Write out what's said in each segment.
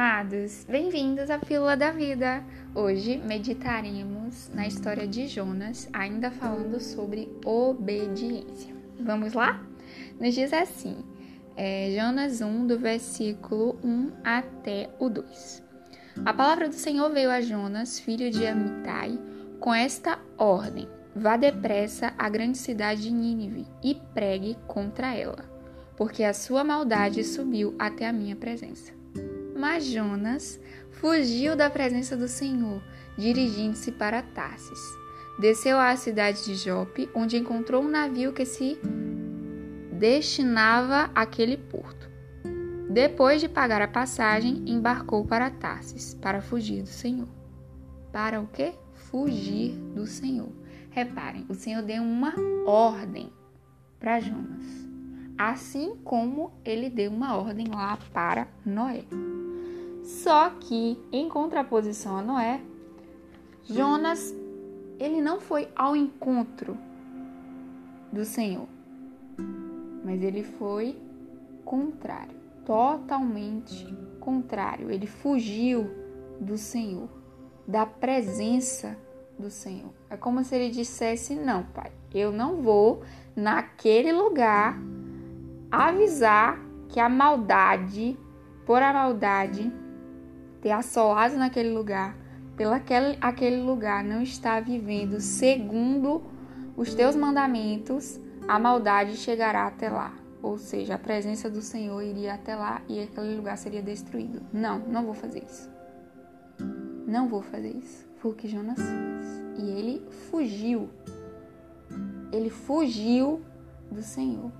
amados! Bem-vindos à Pílula da Vida! Hoje meditaremos na história de Jonas, ainda falando sobre obediência. Vamos lá? Nos diz assim, é, Jonas 1, do versículo 1 até o 2. A palavra do Senhor veio a Jonas, filho de Amitai, com esta ordem: Vá depressa à grande cidade de Nínive e pregue contra ela, porque a sua maldade subiu até a minha presença. Mas Jonas fugiu da presença do Senhor, dirigindo-se para Tarsis. Desceu à cidade de Jope, onde encontrou um navio que se destinava àquele porto. Depois de pagar a passagem, embarcou para Tarsis, para fugir do Senhor. Para o quê? Fugir do Senhor. Reparem, o Senhor deu uma ordem para Jonas, assim como ele deu uma ordem lá para Noé. Só que, em contraposição a Noé, Jonas ele não foi ao encontro do Senhor, mas ele foi contrário, totalmente contrário. Ele fugiu do Senhor, da presença do Senhor. É como se ele dissesse: Não, pai, eu não vou naquele lugar avisar que a maldade, por a maldade, ter assolado naquele lugar, pelo aquele, aquele lugar não está vivendo segundo os teus mandamentos, a maldade chegará até lá. Ou seja, a presença do Senhor iria até lá e aquele lugar seria destruído. Não, não vou fazer isso. Não vou fazer isso. Foi o que Jonas fez. E ele fugiu. Ele fugiu do Senhor.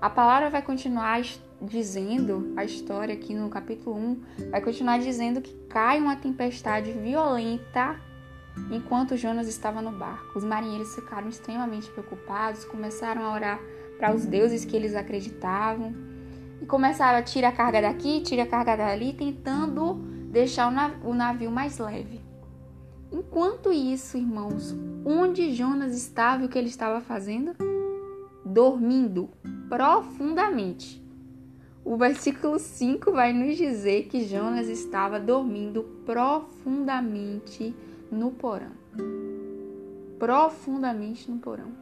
A palavra vai continuar dizendo, a história aqui no capítulo 1, vai continuar dizendo que cai uma tempestade violenta enquanto Jonas estava no barco. Os marinheiros ficaram extremamente preocupados, começaram a orar para os deuses que eles acreditavam e começaram a tirar a carga daqui, tirar a carga dali, tentando deixar o navio mais leve. Enquanto isso, irmãos, onde Jonas estava e o que ele estava fazendo? Dormindo profundamente. O versículo 5 vai nos dizer que Jonas estava dormindo profundamente no porão. Profundamente no porão.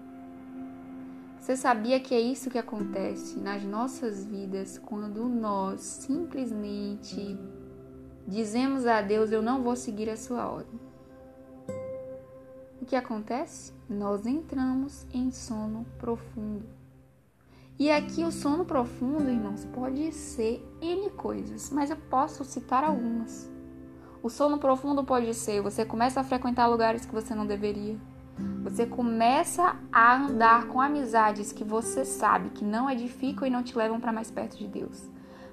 Você sabia que é isso que acontece nas nossas vidas quando nós simplesmente dizemos a Deus: Eu não vou seguir a sua ordem? O que acontece? Nós entramos em sono profundo. E aqui o sono profundo, irmãos, pode ser N coisas, mas eu posso citar algumas. O sono profundo pode ser você começa a frequentar lugares que você não deveria. Você começa a andar com amizades que você sabe que não edificam e não te levam para mais perto de Deus.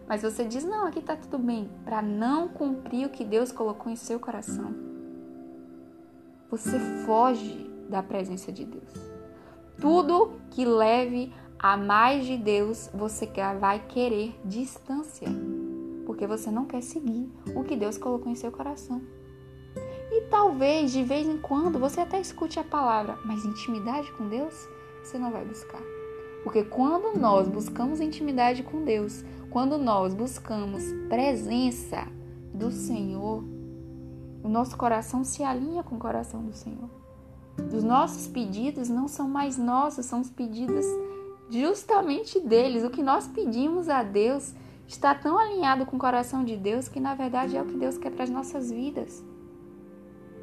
Mas você diz: "Não, aqui tá tudo bem", para não cumprir o que Deus colocou em seu coração. Você foge da presença de Deus. Tudo que leve a mais de Deus, você vai querer distância, porque você não quer seguir o que Deus colocou em seu coração. E talvez de vez em quando você até escute a palavra, mas intimidade com Deus você não vai buscar. Porque quando nós buscamos intimidade com Deus, quando nós buscamos presença do Senhor, o nosso coração se alinha com o coração do Senhor. Os nossos pedidos não são mais nossos, são os pedidos justamente deles. O que nós pedimos a Deus está tão alinhado com o coração de Deus que na verdade é o que Deus quer para as nossas vidas.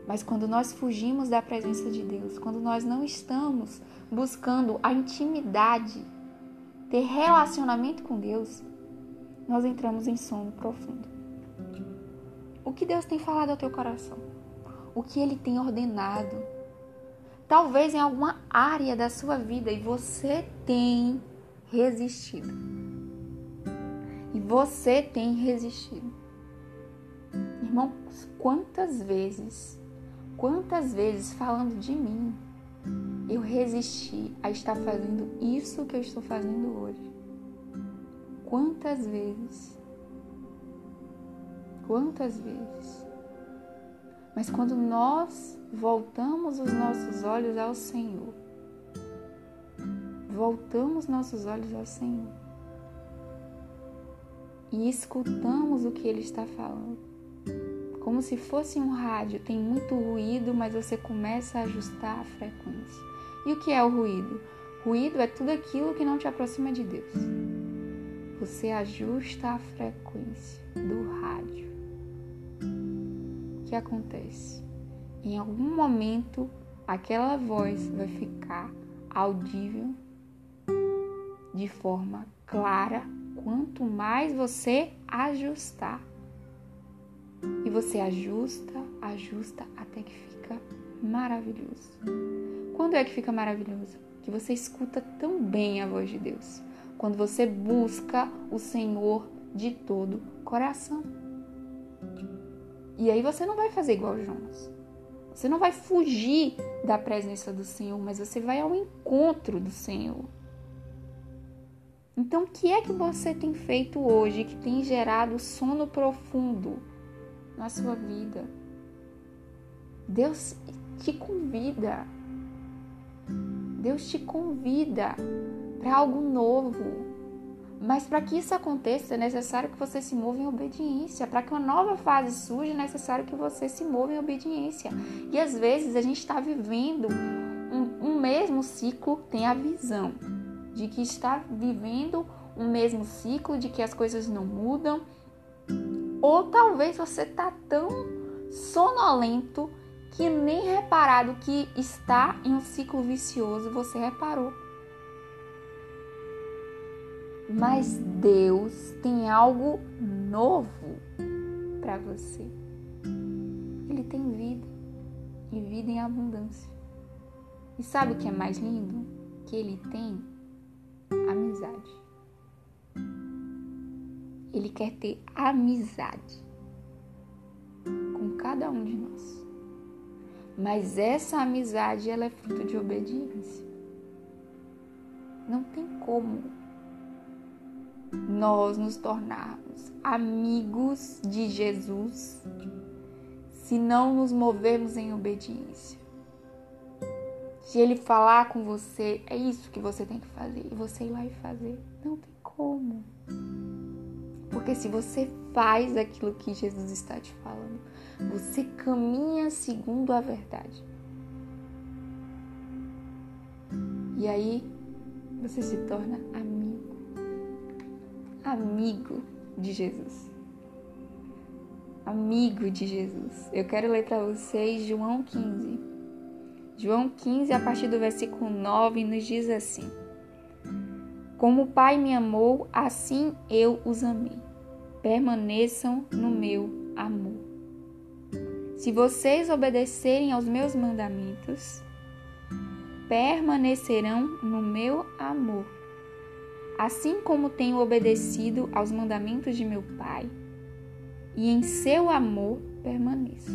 Mas quando nós fugimos da presença de Deus, quando nós não estamos buscando a intimidade, ter relacionamento com Deus, nós entramos em sono profundo. O que Deus tem falado ao teu coração? O que ele tem ordenado? Talvez em alguma área da sua vida e você tem resistido. E você tem resistido. Irmãos, quantas vezes, quantas vezes falando de mim, eu resisti a estar fazendo isso que eu estou fazendo hoje? Quantas vezes? Quantas vezes? Mas quando nós voltamos os nossos olhos ao Senhor, voltamos nossos olhos ao Senhor e escutamos o que ele está falando. Como se fosse um rádio, tem muito ruído, mas você começa a ajustar a frequência. E o que é o ruído? Ruído é tudo aquilo que não te aproxima de Deus. Você ajusta a frequência do rádio. Que acontece? Em algum momento, aquela voz vai ficar audível de forma clara quanto mais você ajustar. E você ajusta, ajusta até que fica maravilhoso. Quando é que fica maravilhoso? Que você escuta tão bem a voz de Deus. Quando você busca o Senhor de todo coração. E aí você não vai fazer igual Jonas. Você não vai fugir da presença do Senhor, mas você vai ao encontro do Senhor. Então, o que é que você tem feito hoje que tem gerado sono profundo na sua vida? Deus te convida. Deus te convida para algo novo. Mas para que isso aconteça, é necessário que você se mova em obediência. Para que uma nova fase surja, é necessário que você se mova em obediência. E às vezes a gente está vivendo um, um mesmo ciclo, tem a visão de que está vivendo um mesmo ciclo, de que as coisas não mudam, ou talvez você está tão sonolento que nem reparado que está em um ciclo vicioso você reparou. Mas Deus tem algo novo para você. Ele tem vida e vida em abundância. E sabe o que é mais lindo? Que ele tem amizade. Ele quer ter amizade com cada um de nós. Mas essa amizade ela é fruto de obediência. Não tem como nós nos tornarmos amigos de Jesus se não nos movermos em obediência. Se ele falar com você, é isso que você tem que fazer. E você ir lá e fazer. Não tem como. Porque se você faz aquilo que Jesus está te falando, você caminha segundo a verdade. E aí você se torna amigo. Amigo de Jesus. Amigo de Jesus. Eu quero ler para vocês João 15. João 15, a partir do versículo 9, nos diz assim: Como o Pai me amou, assim eu os amei. Permaneçam no meu amor. Se vocês obedecerem aos meus mandamentos, permanecerão no meu amor. Assim como tenho obedecido aos mandamentos de meu Pai, e em seu amor permaneço.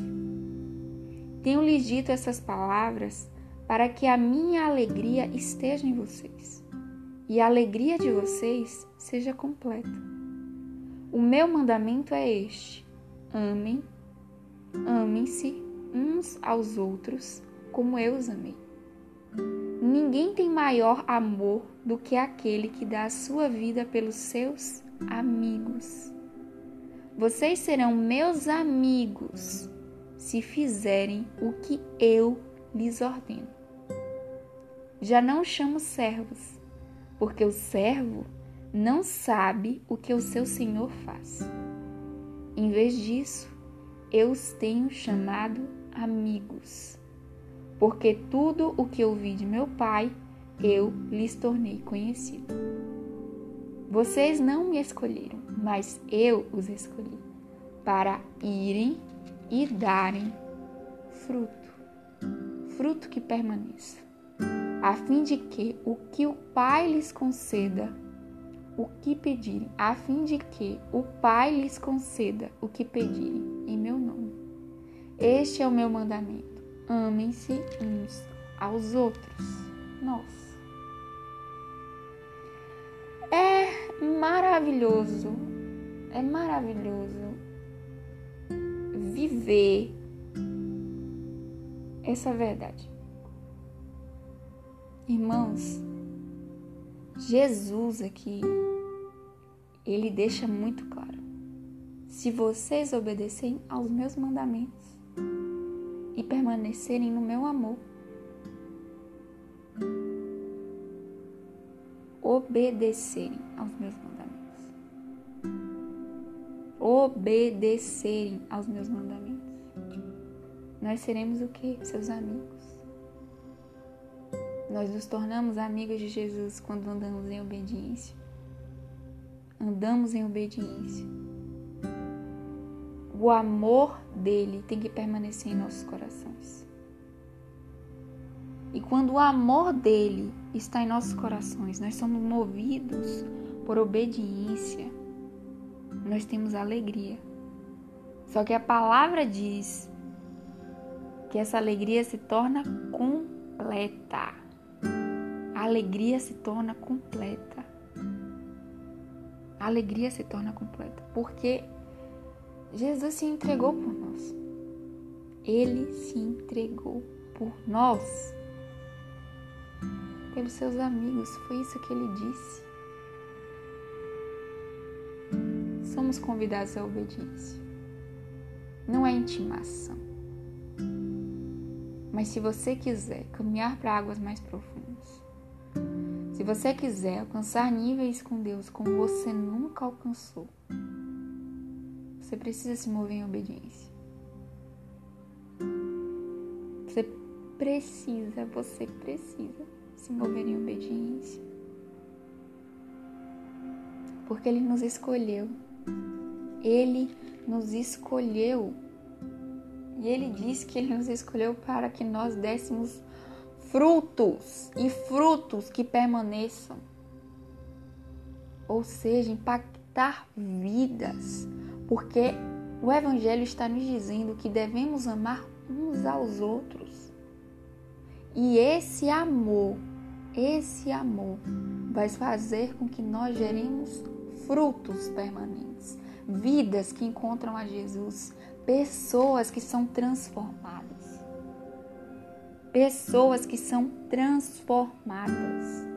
Tenho-lhes dito essas palavras para que a minha alegria esteja em vocês e a alegria de vocês seja completa. O meu mandamento é este: amem, amem-se uns aos outros como eu os amei. Ninguém tem maior amor do que aquele que dá a sua vida pelos seus amigos. Vocês serão meus amigos se fizerem o que eu lhes ordeno. Já não chamo servos, porque o servo não sabe o que o seu senhor faz. Em vez disso, eu os tenho chamado amigos, porque tudo o que ouvi de meu pai eu lhes tornei conhecido. Vocês não me escolheram, mas eu os escolhi para irem e darem fruto, fruto que permaneça, a fim de que o que o Pai lhes conceda, o que pedirem, a fim de que o Pai lhes conceda o que pedirem em meu nome. Este é o meu mandamento: amem-se uns aos outros. Nossa. É maravilhoso, é maravilhoso viver essa verdade. Irmãos, Jesus aqui, ele deixa muito claro: se vocês obedecerem aos meus mandamentos e permanecerem no meu amor, obedecerem aos meus mandamentos. Obedecerem aos meus mandamentos. Nós seremos o que? Seus amigos. Nós nos tornamos amigos de Jesus quando andamos em obediência. Andamos em obediência. O amor dele tem que permanecer em nossos corações. E quando o amor dele está em nossos corações, nós somos movidos por obediência, nós temos alegria. Só que a palavra diz que essa alegria se torna completa. A alegria se torna completa. A alegria se torna completa porque Jesus se entregou por nós. Ele se entregou por nós pelos seus amigos. Foi isso que ele disse. Somos convidados à obediência. Não é intimação. Mas se você quiser caminhar para águas mais profundas, se você quiser alcançar níveis com Deus como você nunca alcançou, você precisa se mover em obediência. Você precisa, você precisa se mover em obediência. Porque Ele nos escolheu. Ele nos escolheu. E Ele disse que Ele nos escolheu para que nós dessemos frutos e frutos que permaneçam. Ou seja, impactar vidas. Porque o Evangelho está nos dizendo que devemos amar uns aos outros. E esse amor esse amor vai fazer com que nós geremos frutos permanentes, vidas que encontram a Jesus, pessoas que são transformadas. Pessoas que são transformadas,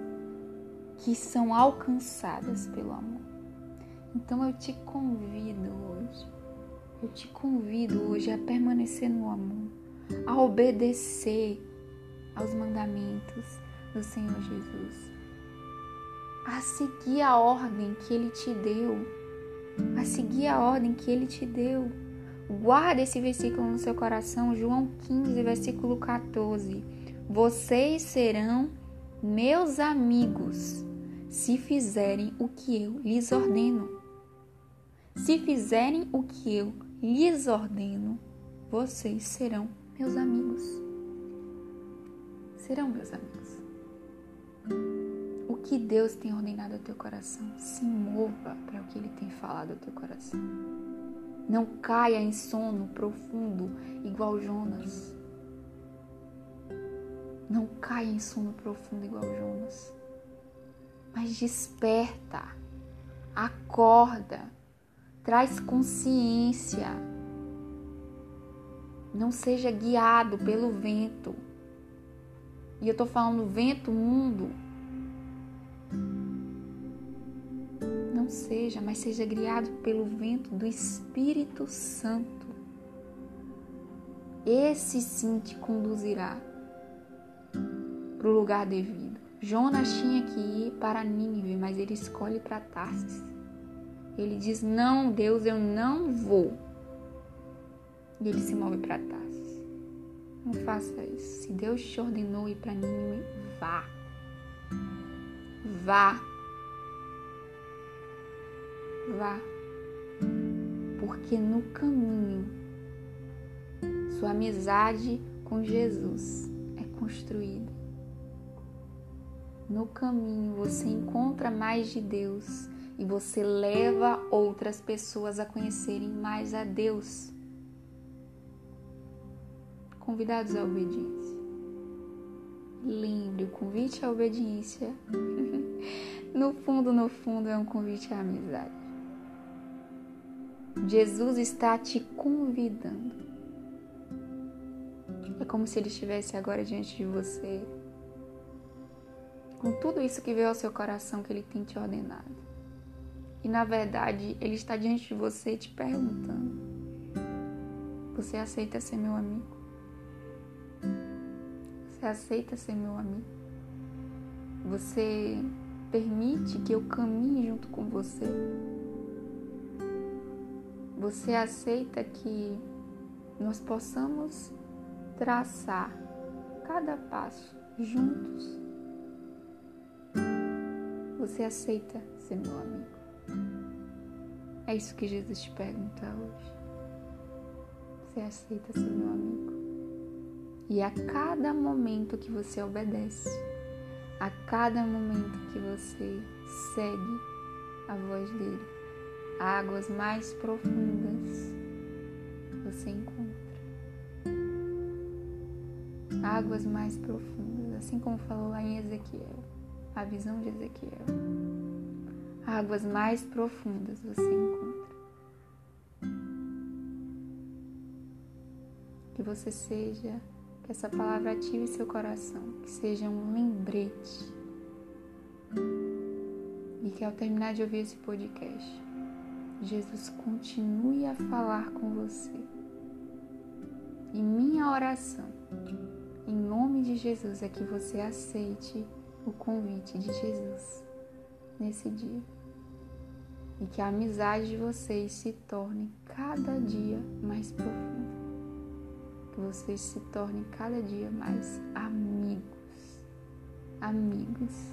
que são alcançadas pelo amor. Então eu te convido eu te convido hoje a permanecer no amor, a obedecer aos mandamentos, do Senhor Jesus, a seguir a ordem que Ele te deu, a seguir a ordem que Ele te deu. Guarda esse versículo no seu coração, João 15, versículo 14. Vocês serão meus amigos se fizerem o que eu lhes ordeno. Se fizerem o que eu lhes ordeno, vocês serão meus amigos. Serão meus amigos o que Deus tem ordenado ao teu coração. Se mova para o que Ele tem falado ao teu coração. Não caia em sono profundo igual Jonas. Não caia em sono profundo igual Jonas. Mas desperta, acorda, traz consciência. Não seja guiado pelo vento e eu tô falando vento, mundo. Não seja, mas seja guiado pelo vento do Espírito Santo. Esse sim te conduzirá para o lugar devido. Jonas tinha que ir para Nínive, mas ele escolhe para Tarsis. Ele diz: Não, Deus, eu não vou. E ele se move para Tarsis. Não faça isso. Se Deus te ordenou ir para Nínive, vá. Vá. Vá. Porque no caminho, sua amizade com Jesus é construída. No caminho você encontra mais de Deus e você leva outras pessoas a conhecerem mais a Deus convidados à obediência. Lembre, o convite à obediência, no fundo, no fundo, é um convite à amizade. Jesus está te convidando. É como se ele estivesse agora diante de você, com tudo isso que veio ao seu coração que ele tem te ordenado. E na verdade, ele está diante de você te perguntando: Você aceita ser meu amigo? Você aceita ser meu amigo? Você permite que eu caminhe junto com você? Você aceita que nós possamos traçar cada passo juntos? Você aceita ser meu amigo? É isso que Jesus te pergunta hoje. Você aceita ser meu amigo? E a cada momento que você obedece, a cada momento que você segue a voz dele, águas mais profundas você encontra. Águas mais profundas, assim como falou lá em Ezequiel, a visão de Ezequiel. Águas mais profundas você encontra. Que você seja que essa palavra ative seu coração, que seja um lembrete. E que ao terminar de ouvir esse podcast, Jesus continue a falar com você. E minha oração, em nome de Jesus, é que você aceite o convite de Jesus nesse dia. E que a amizade de vocês se torne cada dia mais profunda que vocês se tornem cada dia mais amigos. Amigos.